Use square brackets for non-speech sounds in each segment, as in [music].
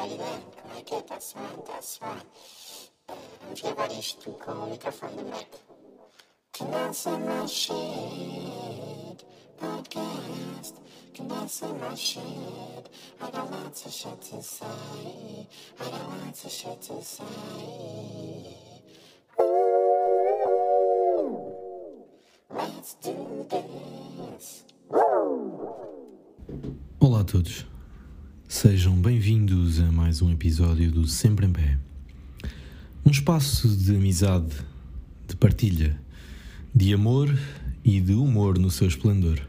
alrighty then. Can I get that's fine, that's fine. Uh, if you're ready to call, you can from the mic. Can I say my shit? Podcast. My shit? I got lots of shit to. I got lots of shit to let's do this. Olá a todos, sejam bem-vindos a mais um episódio do Sempre em Pé. Um espaço de amizade, de partilha, de amor e de humor no seu esplendor.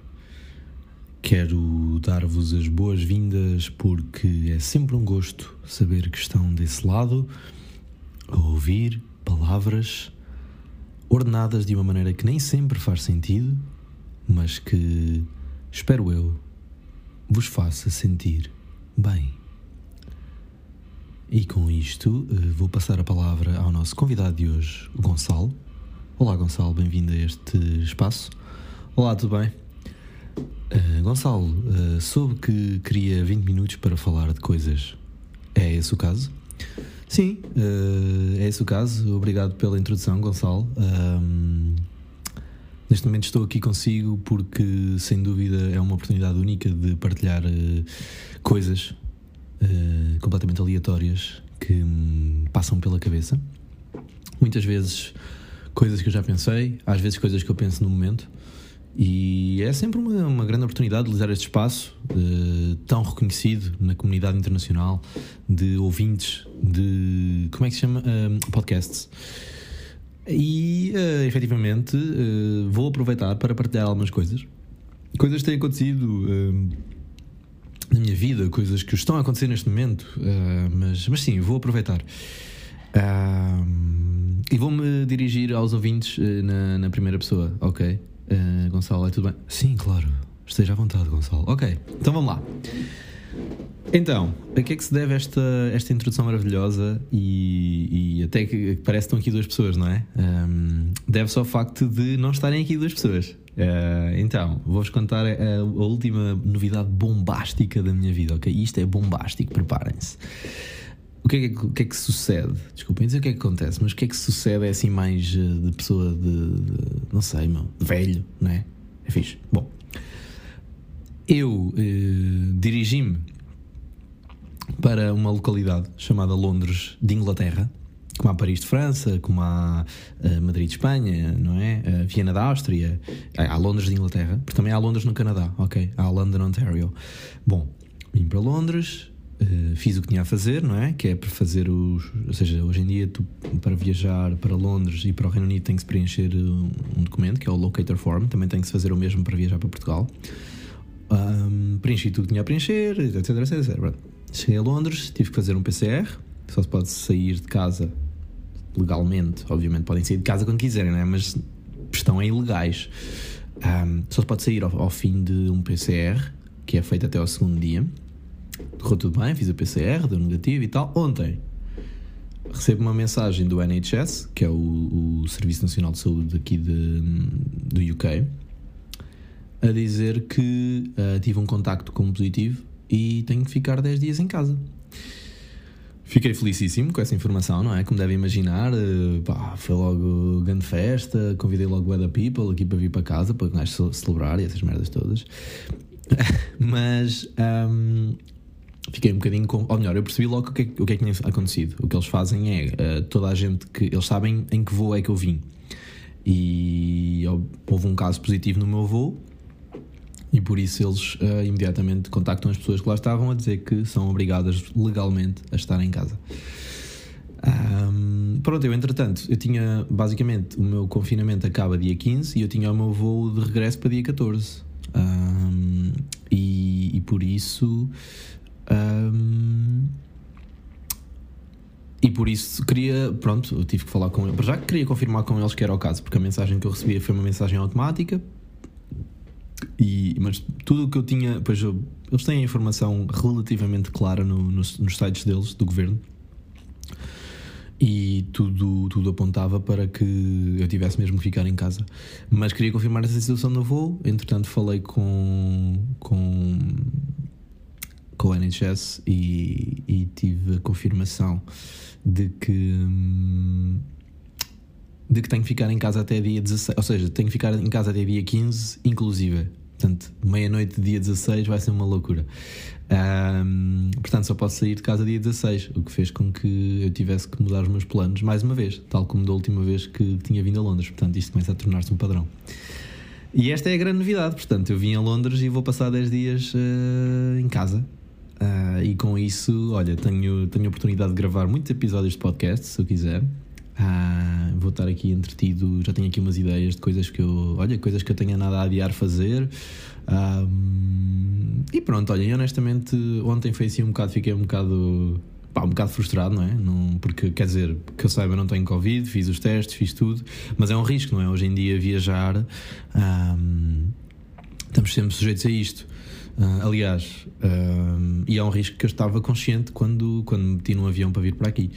Quero dar-vos as boas-vindas porque é sempre um gosto saber que estão desse lado a ouvir palavras ordenadas de uma maneira que nem sempre faz sentido, mas que, espero eu, vos faça sentir bem. E com isto, eh, vou passar a palavra ao nosso convidado de hoje, o Gonçalo. Olá, Gonçalo, bem-vindo a este espaço. Olá, tudo bem? Uh, Gonçalo, uh, soube que queria 20 minutos para falar de coisas. É esse o caso? Sim, uh, é esse o caso. Obrigado pela introdução, Gonçalo. Um, neste momento estou aqui consigo porque, sem dúvida, é uma oportunidade única de partilhar uh, coisas uh, completamente aleatórias que me passam pela cabeça. Muitas vezes coisas que eu já pensei, às vezes coisas que eu penso no momento. E é sempre uma, uma grande oportunidade de utilizar este espaço uh, tão reconhecido na comunidade internacional de ouvintes de. como é que se chama? Uh, podcasts. E uh, efetivamente uh, vou aproveitar para partilhar algumas coisas. Coisas que têm acontecido uh, na minha vida, coisas que estão a acontecer neste momento, mas, mas sim, vou aproveitar. e vou-me dirigir aos ouvintes na, na primeira pessoa, ok? Gonçalo, é tudo bem? Sim, claro. Esteja à vontade, Gonçalo. Ok, então vamos lá. Então, a que é que se deve esta, esta introdução maravilhosa e, e até que parece que estão aqui duas pessoas, não é? Um, Deve-se ao facto de não estarem aqui duas pessoas. Uh, então, vou-vos contar a, a, última novidade bombástica da minha vida, ok? Isto é bombástico, preparem-se. O que, é que, o que é que sucede? Desculpem dizer o que é que acontece, mas o que é que sucede é assim mais de pessoa de, de não sei, meu, velho, não é? É fixe. Bom, eu uh, dirigi-me para uma localidade chamada Londres de Inglaterra, como há Paris de França, como há uh, Madrid de Espanha, não é? Uh, Viena da Áustria, há Londres de Inglaterra, porque também há Londres no Canadá, ok? Há London, Ontario. Bom, vim para Londres, uh, fiz o que tinha a fazer, não é? Que é para fazer os. Ou seja, hoje em dia, tu, para viajar para Londres e para o Reino Unido, tem que se preencher um, um documento, que é o Locator Form, também tem que se fazer o mesmo para viajar para Portugal. Um, preenchi tudo que tinha a preencher, etc, etc, etc. Cheguei a Londres, tive que fazer um PCR, só se pode sair de casa legalmente, obviamente podem sair de casa quando quiserem, né? mas estão ilegais. Um, só se pode sair ao, ao, fim de um PCR, que é feito até ao segundo dia. Correu tudo bem, fiz o PCR, deu negativo e tal. Ontem recebo uma mensagem do NHS, que é o, o Serviço Nacional de Saúde aqui de, do UK, a dizer que uh, tive um contacto com positivo e tenho que ficar 10 dias em casa. Fiquei felicíssimo com essa informação, não é? Como devem imaginar, eh, pá, foi logo grande festa, convidei logo Weather People aqui para vir para casa para nós celebrar e essas merdas todas. [laughs] Mas um, fiquei um bocadinho com. Ou melhor, eu percebi logo o que, é, o que é que tinha acontecido. O que eles fazem é uh, toda a gente que. Eles sabem em que voo é que eu vim. E houve um caso positivo no meu voo e por isso eles uh, imediatamente contactam as pessoas que lá estavam a dizer que são obrigadas legalmente a estar em casa. Um, pronto, eu entretanto, eu tinha basicamente o meu confinamento acaba dia 15 e eu tinha o meu voo de regresso para dia 14. Um, e, e, por isso. Um, e por isso queria, pronto, eu tive que falar com eles. Já que queria confirmar com eles que era o caso, porque a mensagem que eu recebia foi uma mensagem automática e, mas tudo o que eu tinha, pois eu, eles têm a informação relativamente clara no, nos, nos sites deles, do governo, e tudo, tudo apontava para que eu tivesse mesmo que ficar em casa. Mas queria confirmar essa situação no voo, entretanto falei com, com, com o NHS e, e tive a confirmação de que. hum, de que tenho que ficar em casa até dia 16, ou seja, tenho que ficar em casa até dia 15, inclusive. Portanto, meia-noite dia 16 vai ser uma loucura. Ahm, portanto, só posso sair de casa dia 16, o que fez com que eu tivesse que mudar os meus planos mais uma vez, tal como da última vez que tinha vindo a Londres. Portanto, isto começa a tornar-se um padrão. E esta é a grande novidade. Portanto, eu vim a Londres e vou passar 10 dias eh, em casa. Ah, e com isso, olha, tenho, tenho a oportunidade de gravar muitos episódios de podcast, se eu quiser. Ah, vou estar aqui entretido, já tenho aqui umas ideias de coisas que eu, olha, coisas que eu tenha nada a adiar fazer. Ah, e pronto, olha, honestamente, ontem foi assim um bocado, fiquei um bocado, pá, um bocado frustrado, não é? Não, porque, quer dizer, que eu saiba, não tenho Covid, fiz os testes, fiz tudo, mas é um risco, não é? Hoje em dia viajar, ah, estamos sempre sujeitos a isto. Ah, aliás, ah, e é um risco que eu estava consciente quando, quando me meti num avião para vir para aqui.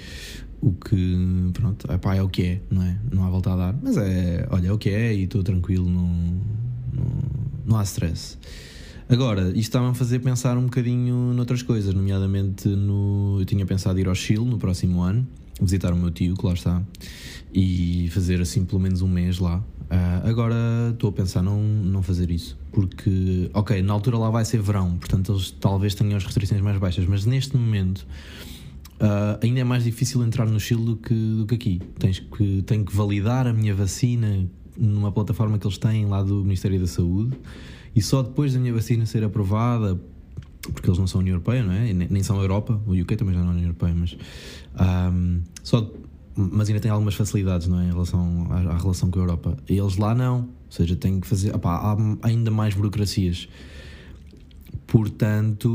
O que, pronto, epá, é o que é, não é? Não há volta a dar. Mas é, olha, é o que é e estou tranquilo, não, não, não há stress. Agora, isto estava a fazer pensar um bocadinho noutras coisas, nomeadamente no. Eu tinha pensado ir ao Chile no próximo ano, visitar o meu tio, que lá está, e fazer assim pelo menos um mês lá. Ah, agora estou a pensar não, não fazer isso, porque, ok, na altura lá vai ser verão, portanto eles talvez tenham as restrições mais baixas, mas neste momento ah, ainda é mais difícil entrar no Chile do que, do que aqui. Tens que, tenho que validar a minha vacina numa plataforma que eles têm lá do Ministério da Saúde e só depois da minha vacina ser aprovada, porque eles não são União Europeia, não é? Nem são Europa, o UK também já não é União Europeia, mas ahm, só mas ainda tem algumas facilidades não é? em relação à, à relação com a Europa. E eles lá não, ou seja, têm que fazer. há ainda mais burocracias. Portanto,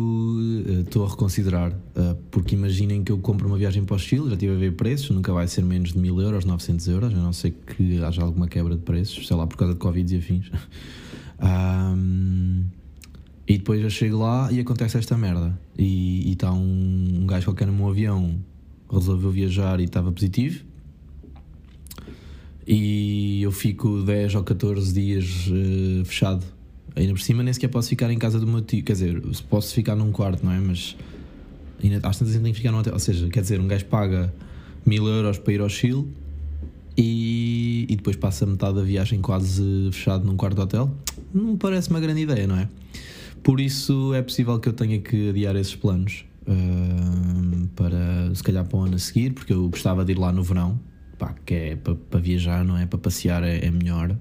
eh, estou a reconsiderar. eh, Porque imaginem que eu compro uma viagem para o Chile, já estive a ver preços, nunca vai ser menos de 1000 euros, 900 euros, a não ser que haja alguma quebra de preços, sei lá, por causa de Covid e afins. [laughs] Ahm, e depois eu chego lá e acontece esta merda. E está um, um gajo qualquer no meu avião, resolveu viajar e estava positivo. E eu fico 10 ou 14 dias eh, fechado. Ainda por cima nem sequer posso ficar em casa do meu tio. Quer dizer, posso ficar num quarto, não é? Mas ainda, às tantas ainda tenho que ficar num hotel. Ou seja, quer dizer, um gajo paga mil euros para ir ao Chile e, e depois passa metade da viagem quase fechado num quarto de hotel. Não me parece uma grande ideia, não é? Por isso é possível que eu tenha que adiar esses planos ahm, para se calhar para o ano a seguir, porque eu gostava de ir lá no verão, pá, que é para, para viajar, não é? Para passear é, é melhor.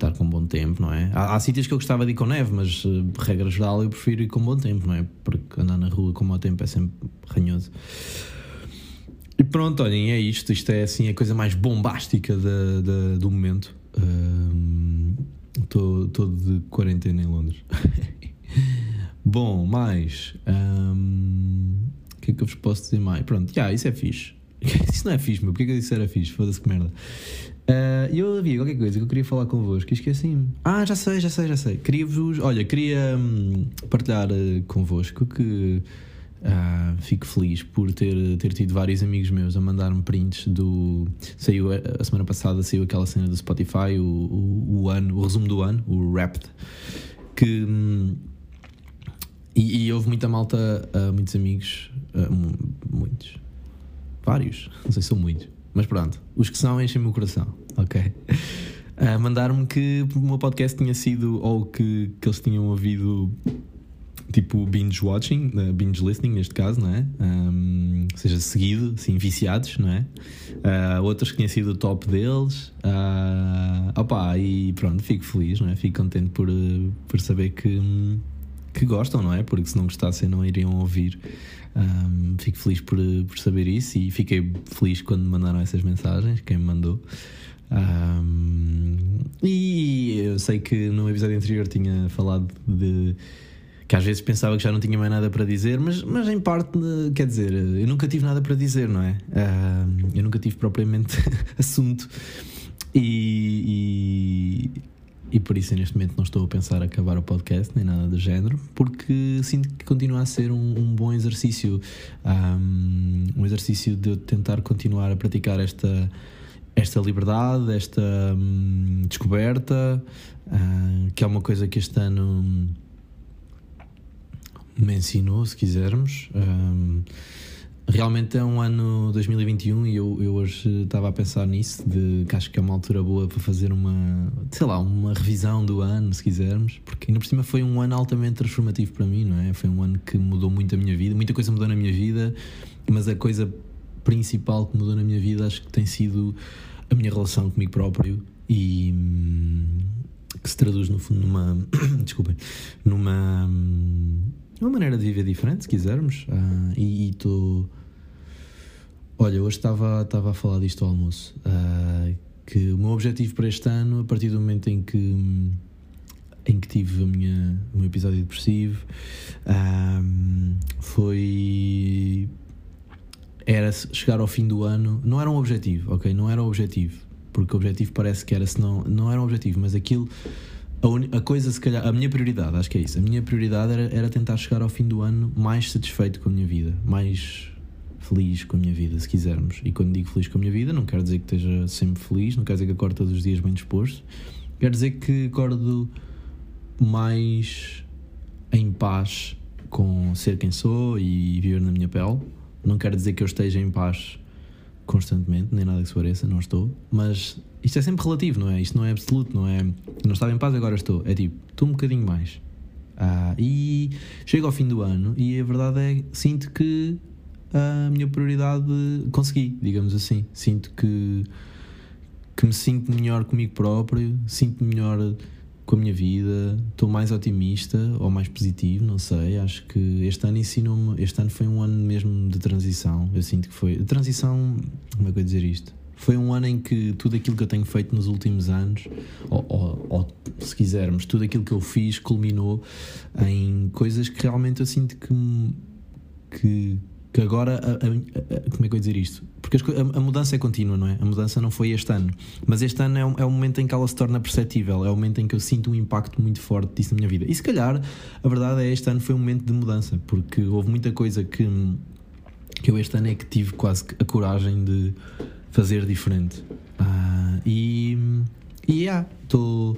Estar com bom tempo, não é? Há, há sítios que eu gostava de ir com neve, mas eh, regra geral eu prefiro ir com bom tempo, não é? Porque andar na rua com mau tempo é sempre ranhoso. E pronto, olhem, é isto. Isto é assim a coisa mais bombástica da, da- do momento. Estou de quarentena em Londres. [laughs] Bom, mais. hum, O que é que eu vos posso dizer mais? Pronto, já, isso é fixe. [laughs] Isso não é fixe, meu. Porquê que eu disse era fixe? Foda-se que merda. Ah, E eu havia qualquer coisa que eu queria falar convosco e esqueci-me. Ah, já sei, já sei, já sei. Queria-vos. Olha, queria hum, partilhar eh, convosco que ah, fico feliz por ter, ter tido vários amigos meus a mandar-me prints do. Saiu a semana passada, saiu aquela cena do Spotify, o, o, o ano, o resumo do ano, o Wrapped, que. hum, e, e houve muita malta, ah, muitos amigos, mu- muitos, vários, não sei se são muitos, mas pronto, os que são enchem-me o coração, ok? A mandar-me que o meu podcast tinha sido, ou que, que eles tinham ouvido tipo binge watching, eh, binge listening neste caso, não é? Ahm, ou seja, seguido, assim, viciados, não é? Ah, outros que tinha sido o top deles. Ah, opa, e pronto, fico feliz, não é? Fico contente por, por saber que, que gostam, não é? Porque se não gostassem não iriam ouvir. Ahm, fico feliz por, por saber isso e fiquei feliz quando me mandaram essas mensagens, quem me mandou. Ahm, e eu sei que no episódio anterior tinha falado de que às vezes pensava que já não tinha mais nada para dizer, mas, mas em parte, quer dizer, eu nunca tive nada para dizer, não é? Ahm, eu nunca tive propriamente [laughs] assunto e, e, e por isso neste momento não estou a pensar acabar o podcast nem nada do género, porque sinto que continua a ser um, um bom exercício, ahm, um exercício de eu tentar continuar a praticar esta esta liberdade, esta hum, descoberta, ah, que é uma coisa que este ano me ensinou, se quisermos. Um, realmente é um ano 2021 e eu, eu hoje estava a pensar nisso, de que acho que é uma altura boa para fazer uma, sei lá, uma revisão do ano, se quisermos, porque ainda por cima foi um ano altamente transformativo para mim, não é? Foi um ano que mudou muito a minha vida, muita coisa mudou na minha vida, mas a coisa principal que mudou na minha vida acho que tem sido a minha relação comigo próprio e hum, que se traduz no fundo numa [coughs] desculpem numa uma maneira de viver diferente se quisermos. Uh, e estou olha hoje estava estava a falar disto ao almoço. Uh, que o meu objetivo para este ano a partir do momento em que em que tive a minha, o meu episódio depressivo um, foi era chegar ao fim do ano, não era um objetivo, ok? Não era um objetivo, porque o objetivo parece que era, se não, não era um objetivo, mas aquilo, a, un, a, coisa se calhar, a minha prioridade, acho que é isso, a minha prioridade era, era tentar chegar ao fim do ano mais satisfeito com a minha vida, mais feliz com a minha vida, se quisermos. E quando digo feliz com a minha vida, não quero dizer que esteja sempre feliz, não quero dizer que acordo todos os dias bem disposto, quero dizer que acordo mais em paz com ser quem sou e viver na minha pele não quero dizer que eu esteja em paz constantemente, nem nada que se pareça, não estou. Mas isto é sempre relativo, não é? Isto não é absoluto, não é? Não estava em paz, agora estou. É tipo, estou um bocadinho mais. Ah, e chego ao fim do ano e a verdade é sinto que a minha prioridade consegui, digamos assim. Sinto que, que me sinto melhor comigo próprio, sinto melhor com a minha vida, estou mais otimista ou mais positivo, não sei. Acho que este ano ensinou-me. Este ano foi um ano mesmo de transição. Eu sinto que foi. De transição. Como é que eu dizer isto? Foi um ano em que tudo aquilo que eu tenho feito nos últimos anos, ou, ou, ou se quisermos, tudo aquilo que eu fiz culminou em coisas que realmente eu sinto que, que, que agora, a, a, a, como é que eu ia dizer isto? Porque a, mudança é contínua, não é? A mudança não foi este ano. Mas este ano é o, é o momento em que ela se torna perceptível, é o momento em que eu sinto um impacto muito forte disso na minha vida. E se calhar, a verdade é este ano foi um momento de mudança, porque houve muita coisa que, que eu este ano é que tive quase a coragem de fazer diferente. Ah, e. E, yeah, estou.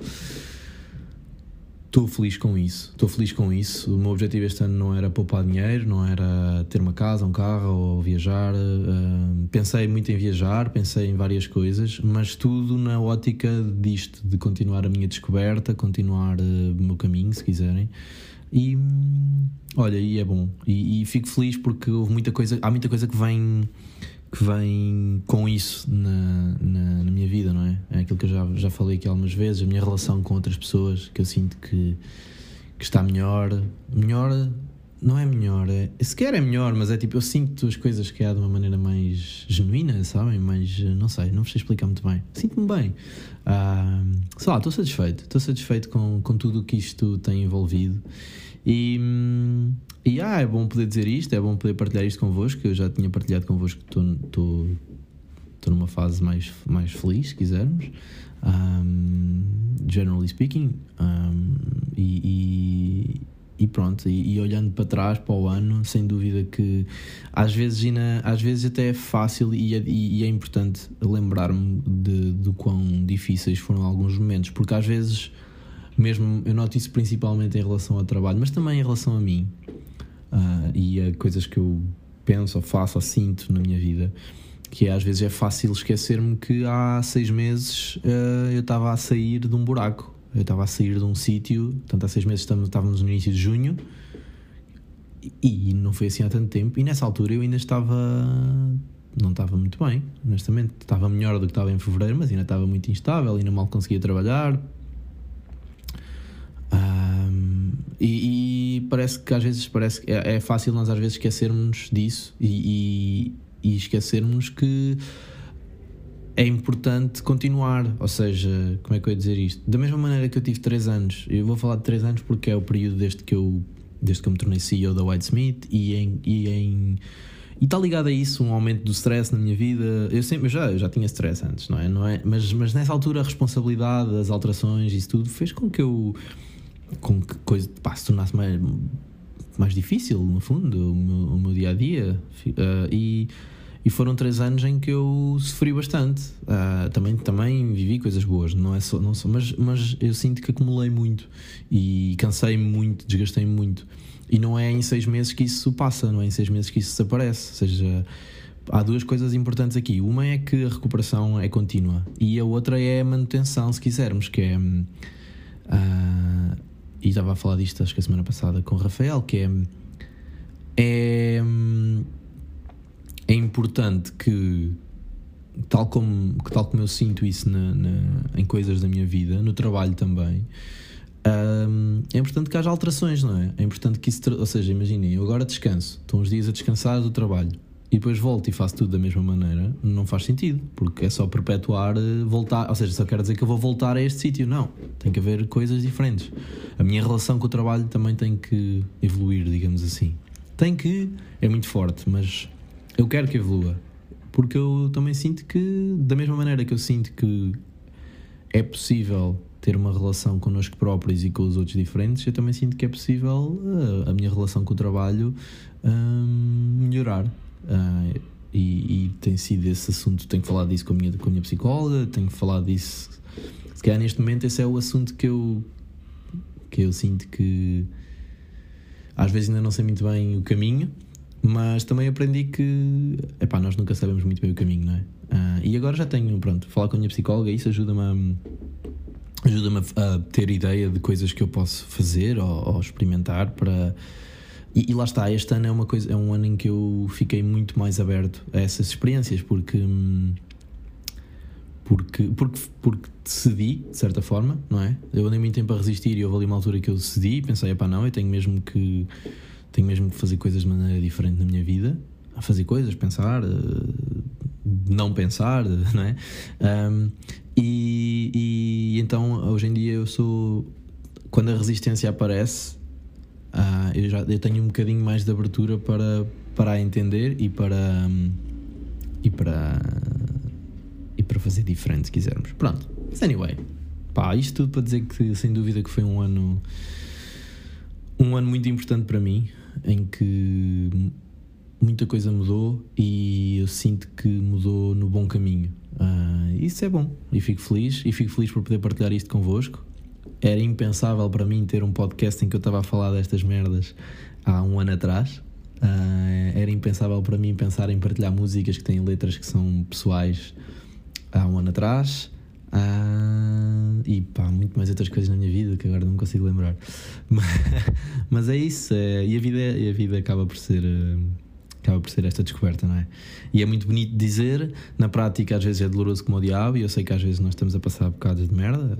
Estou feliz com isso, estou feliz com isso. O meu objetivo este ano não era poupar dinheiro, não era ter uma casa, um carro ou viajar. Uh, pensei muito em viajar, pensei em várias coisas, mas tudo na ótica disto, de continuar a minha descoberta, continuar uh, o meu caminho, se quiserem. E olha, e é bom. E, e fico feliz porque houve muita coisa, há muita coisa que vem que vem com isso na, na, na, minha vida, não é? É aquilo que eu já, já falei aqui algumas vezes, a minha relação com outras pessoas, que eu sinto que, que está melhor. Melhor, não é melhor, é, sequer é melhor, mas é tipo, eu sinto as coisas que há de uma maneira mais genuína, sabem? Mais, não sei, não sei explicar muito bem. Sinto-me bem. Ah, sei lá, estou satisfeito. Estou satisfeito com, com tudo o que isto tem envolvido. E, e ah, é bom poder dizer isto, é bom poder partilhar isto convosco. Eu já tinha partilhado convosco que estou numa fase mais, mais feliz, se quisermos. Um, generally speaking. Um, e, e, e, pronto, e, e, olhando para trás, para o ano, sem dúvida que às vezes, na, às vezes até é fácil e é, e é importante lembrar-me de, de quão difíceis foram alguns momentos, porque às vezes mesmo eu noto isso principalmente em relação ao trabalho, mas também em relação a mim uh, e a coisas que eu penso ou faço ou sinto na minha vida. Que é, às vezes é fácil esquecer-me que há seis meses uh, eu estava a sair de um buraco, eu estava a sair de um sítio. Portanto, há seis meses estávamos no início de junho e não foi assim há tanto tempo. E nessa altura eu ainda estava não estava muito bem, honestamente. Estava melhor do que estava em fevereiro, mas ainda estava muito instável, ainda mal conseguia trabalhar, um, e, e, parece que às vezes parece é, é, fácil nós às vezes esquecermos disso e, e, e esquecermos que é importante continuar. Ou seja, como é que eu ia dizer isto? Da mesma maneira que eu tive 3 anos, eu vou falar de 3 anos porque é o período desde que eu, desde que eu me tornei CEO da Whitesmith e em, e em e está ligado a isso um aumento do stress na minha vida. Eu sempre eu já, eu já tinha stress antes, não é? Não é? Mas, mas nessa altura a responsabilidade, as alterações, isso tudo fez com que eu com que coisa pá, se tornasse mais, mais difícil, no fundo, o meu, o meu dia a dia. Uh, e, e foram três anos em que eu sofri bastante. Uh, também, também vivi coisas boas, não é só, não só mas, mas eu sinto que acumulei muito e cansei-me muito, desgastei-me muito. E não é em seis meses que isso passa, não é em seis meses que isso desaparece. Ou seja, há duas coisas importantes aqui. Uma é que a recuperação é contínua e a outra é a manutenção, se quisermos, que é. Uh, e estava a falar disto acho que a semana passada com o Rafael, que é. É, é importante que tal como, tal como eu sinto isso na, na, em coisas da minha vida, no trabalho também, um, é importante que haja alterações, não é? É importante que isso. Ou seja, imaginem, eu agora descanso, estou uns dias a descansar do trabalho e depois volto e faço tudo da mesma maneira, não faz sentido, porque é só perpetuar, eh, voltar. Ou seja, só quero dizer que eu vou voltar a este sítio. Não, tem que haver coisas diferentes. A minha relação com o trabalho também tem que evoluir, digamos assim. Tem que, é muito forte, mas eu quero que evolua porque eu também sinto que, da mesma maneira que eu sinto que é possível ter uma relação connosco próprios e com os outros diferentes, eu também sinto que é possível uh, a minha relação com o trabalho uh, melhorar. Uh, e, e, tem sido esse assunto, tenho falado disso com a, minha, com a minha psicóloga, tenho falado disso. Se calhar neste momento esse é o assunto que eu, que eu sinto que às vezes ainda não sei muito bem o caminho, mas também aprendi que epá, nós nunca sabemos muito bem o caminho, não é? Uh, e agora já tenho, pronto, falar com a minha psicóloga, isso ajuda-me a, ajuda-me a, ter ideia de coisas que eu posso fazer ou, ou experimentar para. E, e, lá está, este ano é, uma coisa, é um ano em que eu fiquei muito mais aberto a essas experiências, porque. Porque, porque, porque decidi, de certa forma, não é? Eu andei muito tempo a resistir e houve ali uma altura que eu decidi e pensei, epá, não, eu tenho mesmo que tenho mesmo que fazer coisas de maneira diferente na minha vida, a fazer coisas, pensar, uh, não pensar, [laughs] não é? Um, e, e, então hoje em dia eu sou. Quando a resistência aparece, uh, eu já eu tenho um bocadinho mais de abertura para, para entender e para. Um, e para. e para fazer diferente, se quisermos. Pronto. Mas anyway, pá, isto tudo para dizer que sem dúvida que foi um ano. um ano muito importante para mim em que muita coisa mudou e eu sinto que mudou no bom caminho. Uh, isso é bom e fico feliz e fico feliz por poder partilhar isto convosco. Era impensável para mim ter um podcast em que eu estava a falar destas merdas há um ano atrás. Uh, era impensável para mim pensar em partilhar músicas que têm letras que são pessoais há um ano atrás. Uh, e pá, muito mais outras coisas na minha vida que agora não consigo lembrar. Mas, [laughs] mas é isso, é, e, a vida, e a vida acaba por ser. Acaba por ser esta descoberta, não é? E é muito bonito dizer, na prática às vezes é doloroso como o diabo, e eu sei que às vezes nós estamos a passar bocados de merda.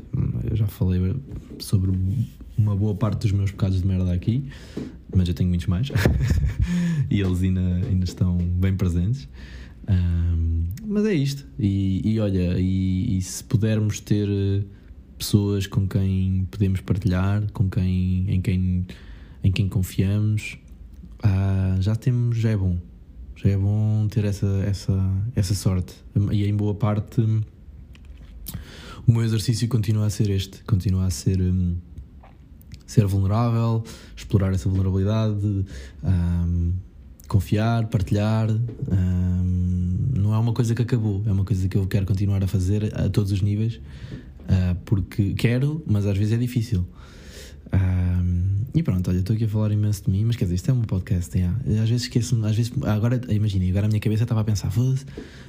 Eu já falei sobre uma boa parte dos meus bocados de merda aqui, mas eu tenho muitos mais. [laughs] e eles ainda, ainda estão bem presentes. Um, mas é isto. E, e olha, e, e, se pudermos ter eh, pessoas com quem podemos partilhar, com quem, em, quem, em quem confiamos, uh, já temos, já é bom. Já é bom ter essa, essa, essa sorte. E em boa parte, o meu exercício continua a ser este: continua a ser. Um, ser vulnerável, explorar essa vulnerabilidade, um, confiar, partilhar. Um, não é uma coisa que acabou, é uma coisa que eu quero continuar a fazer a todos os níveis, uh, porque quero, mas às vezes é difícil. Um, e pronto, olha, estou aqui a falar imenso de mim, mas quer dizer, isto é um podcast. Yeah. Às vezes esqueço-me, às vezes, agora imagina, agora a minha cabeça estava a pensar: foda-se,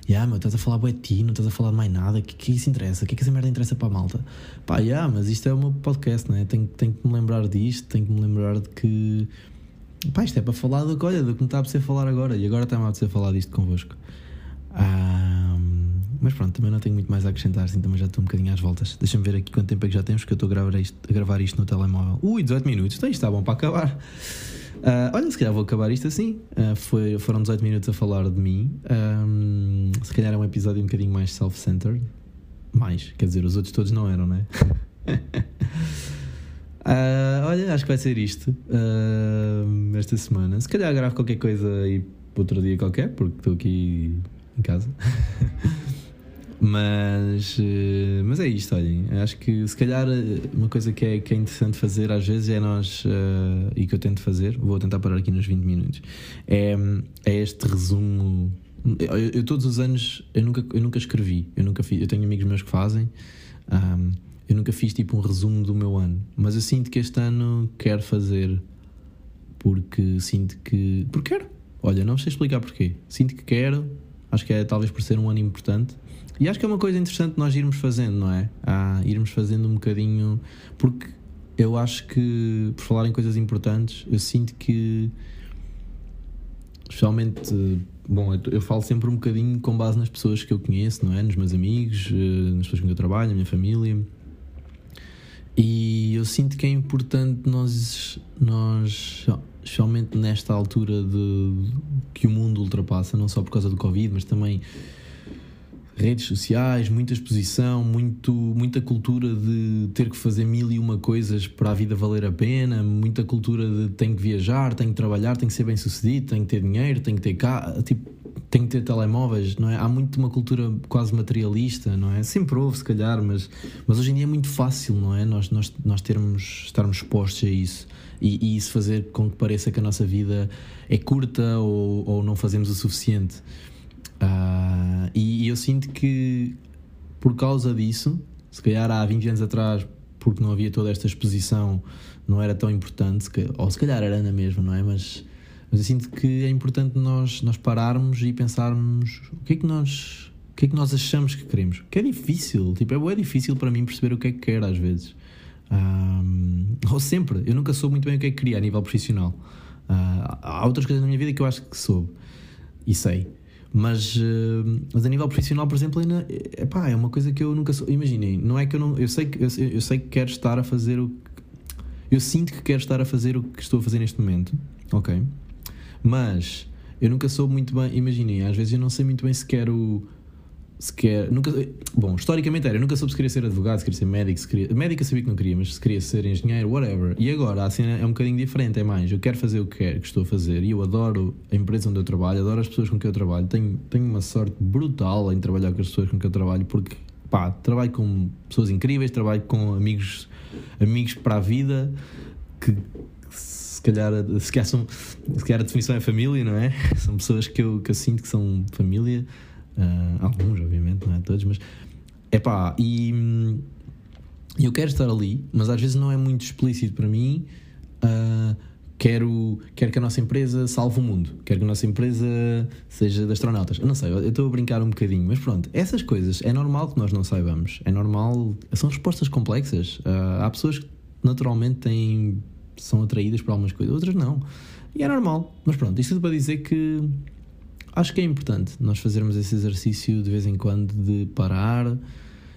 yeah, meu, estás a falar de ti, não estás a falar de mais nada, o que, que isso interessa? O que é que essa merda interessa para a malta? Pá, yeah, mas isto é meu podcast, né? tenho, tenho que me lembrar disto, tenho que me lembrar de que Pá, isto é para falar do, olha, do que me está a apetecer falar agora. E agora está-me a apetecer falar disto convosco. Mas pronto, também não tenho muito mais a acrescentar, assim também já estou um bocadinho às voltas. Deixa-me ver aqui quanto tempo é que já temos, que eu estou a gravar isto, a gravar isto no telemóvel. Ui, 18 minutos, então isto está bom para acabar. Uh, olha, se calhar vou acabar isto assim. Uh, foi, foram 18 minutos a falar de mim. Um, se calhar é um episódio um bocadinho mais self-centered. Mais, quer dizer, os outros todos não eram, né? Uh, [laughs] olha, acho que vai ser isto esta semana. Se calhar gravo qualquer coisa aí outro dia qualquer, porque estou aqui em casa. [laughs] mas, uh, mas é isto, olhem. Acho que se calhar uma coisa que é, que é interessante fazer às vezes é nós, e que eu tento fazer, vou tentar parar aqui nos 20 minutos, é, é este resumo. Eu, eu, todos os anos eu nunca, eu nunca escrevi, eu nunca fiz, eu tenho amigos meus que fazem. Um, eu nunca fiz tipo um resumo do meu ano, mas eu sinto que este ano quero fazer porque sinto que. Porque quero. Olha, não sei explicar porquê. Sinto que quero, acho que é talvez por ser um ano importante. E acho que é uma coisa interessante nós irmos fazendo, não é? Ah, irmos fazendo um bocadinho. Porque eu acho que, por falar em coisas importantes, eu sinto que. Especialmente. Bom, eu, eu falo sempre um bocadinho com base nas pessoas que eu conheço, não é? Nos meus amigos, eh, nas pessoas com quem eu trabalho, na minha família. E eu sinto que é importante nós, nós especialmente nesta altura de, que o mundo ultrapassa, não só por causa do Covid, mas também redes sociais, muita exposição, muito, muita cultura de ter que fazer mil e uma coisas para a vida valer a pena, muita cultura de tenho que viajar, tenho que trabalhar, tenho que ser bem sucedido, tenho que ter dinheiro, tenho que ter cá, tipo, tenho que ter telemóveis, não é? Há muito uma cultura quase materialista, não é? Sempre houve, se calhar, mas, mas hoje em dia é muito fácil, não é? Nós, nós, nós termos, estarmos expostos a isso e, e isso fazer com que pareça que a nossa vida é curta ou, ou não fazemos o suficiente. Uh, e, e eu sinto que por causa disso, se calhar há 20 anos atrás, porque não havia toda esta exposição, não era tão importante, ou se calhar era na mesma, não é? Mas, mas eu sinto que é importante nós, nós pararmos e pensarmos o que é que nós. O que é que nós achamos que queremos? Que é difícil, tipo, é, difícil para mim perceber o que é que quero às vezes. Um, ou sempre, eu nunca soube muito bem o que é que queria a nível profissional. Uh, há outras coisas na minha vida que eu acho que soube e sei. Mas, mas a nível profissional, por exemplo, ainda, epá, é uma coisa que eu nunca sou. Imaginem, não é que eu não. Eu sei que, eu, eu sei que quero estar a fazer o. Eu sinto que quero estar a fazer o que estou a fazer neste momento, ok? Mas eu nunca soube muito bem. Imaginem, às vezes eu não sei muito bem se quero se quer. Nunca, bom, historicamente era, eu nunca soube se queria ser advogado, se queria ser médico, se queria. Médico eu sabia que não queria, mas se queria ser engenheiro, whatever. E agora a cena é um bocadinho diferente, é mais. Eu quero fazer o que quero, que estou a fazer, e eu adoro a empresa onde eu trabalho, adoro as pessoas com quem eu trabalho. Tenho, tenho uma sorte brutal em trabalhar com as pessoas com quem eu trabalho, porque pá, trabalho com pessoas incríveis, trabalho com amigos, amigos para a vida que calhar, se calhar, são, se calhar a definição é família, não é? [laughs] São pessoas que eu, que eu sinto que são família. Uh, alguns, obviamente, não é todos, mas é pá, e eu quero estar ali, mas às vezes não é muito explícito para mim. Uh, quero, quero que a nossa empresa salve o mundo, quero que a nossa empresa seja de astronautas. Eu não sei, eu estou a brincar um bocadinho, mas pronto, essas coisas é normal que nós não saibamos, é normal, são respostas complexas. Uh, há pessoas que naturalmente têm, são atraídas por algumas coisas, outras não, e é normal, mas pronto, isto tudo para dizer que acho que é importante nós fazermos esse exercício de vez em quando de parar.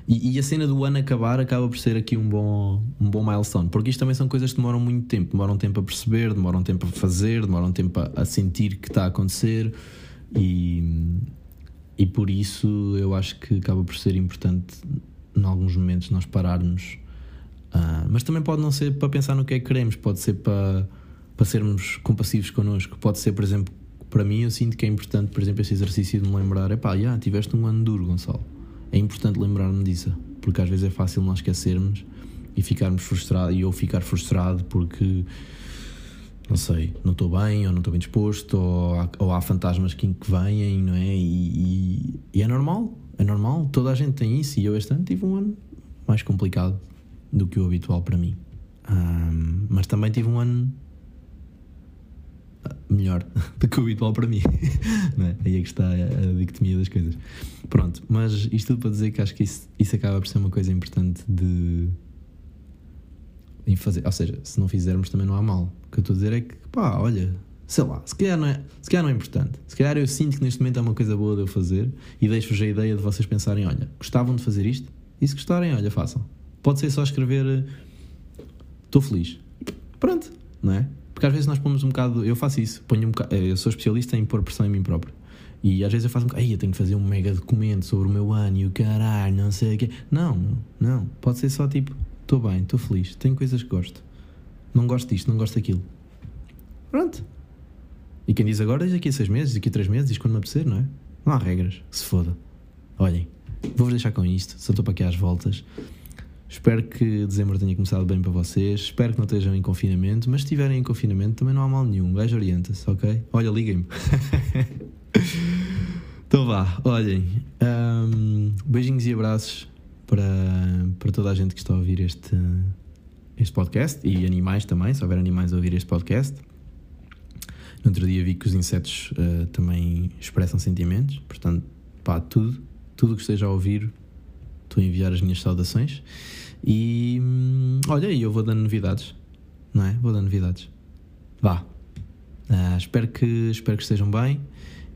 E, e, a cena do ano acabar acaba por ser aqui um bom, um bom milestone, porque isto também são coisas que demoram muito tempo, demoram tempo a perceber, demoram tempo a fazer, demoram tempo a, a sentir que está a acontecer e, e por isso eu acho que acaba por ser importante em alguns momentos nós pararmos. Uh, mas também pode não ser para pensar no que é que queremos, pode ser para, para sermos compassivos connosco, pode ser, por exemplo, para mim eu sinto que é importante, por exemplo, esse exercício de me lembrar, é pá, já, tiveste um ano duro, Gonçalo. É importante lembrar-me disso, porque às vezes é fácil nós esquecermos e ficarmos frustrados, e eu ficar frustrado porque não sei, não estou bem, ou não estou bem disposto, ou há, ou há fantasmas que, que vêm, não é? E, e, e, é normal, é normal, toda a gente tem isso, e eu este ano tive um ano mais complicado do que o habitual para mim. Um, mas também tive um ano melhor [laughs] do que o habitual para mim. [laughs] é? Aí é que está a, dicotomia das coisas. Pronto, mas isto tudo para dizer que acho que isso, isso acaba por ser uma coisa importante de em fazer. Ou seja, se não fizermos também não há mal. O que eu estou a dizer é que, pá, olha, sei lá, se calhar não é, se calhar não é importante. Se calhar eu sinto que neste momento é uma coisa boa de eu fazer e deixo-vos a ideia de vocês pensarem: olha, gostavam de fazer isto? E se gostarem, olha, façam. Pode ser só escrever estou feliz. Pronto, não é? Porque às vezes nós pomos um bocado. Eu faço isso, ponho um bocado, eh, eu sou especialista em pôr pressão em mim próprio. E às vezes eu faço um bocado. eu tenho que fazer um mega documento sobre o meu ano e o caralho, não sei o quê. Não, não. Pode ser só tipo: estou bem, estou feliz, tenho coisas que gosto. Não gosto disto, não gosto daquilo. Pronto. E quem diz agora, diz daqui a seis meses, daqui a três meses, diz quando me apetecer, não é? Não há regras, se foda. Olhem, vou-vos deixar com isto, só estou para aqui às voltas. Espero que dezembro tenha começado bem para vocês. Espero que não estejam em confinamento, mas se estiverem em confinamento também não há mal nenhum. Gajo orienta-se, ok? Olha, liguem-me. [laughs] então vá, olhem. Um, beijinhos e abraços para, para toda a gente que está a ouvir este, este podcast e animais também, se houver animais a ouvir este podcast. No outro dia vi que os insetos uh, também expressam sentimentos, portanto, pá, tudo, tudo que esteja a ouvir, a enviar as minhas saudações. E hum, olha, eu vou dando novidades, não é? Vou dando novidades. Vá. Uh, espero, que, espero que estejam bem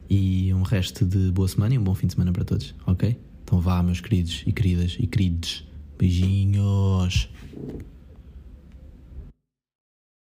e um resto de boa semana e um bom fim de semana para todos, ok? Então vá, meus queridos e queridas e queridos. Beijinhos.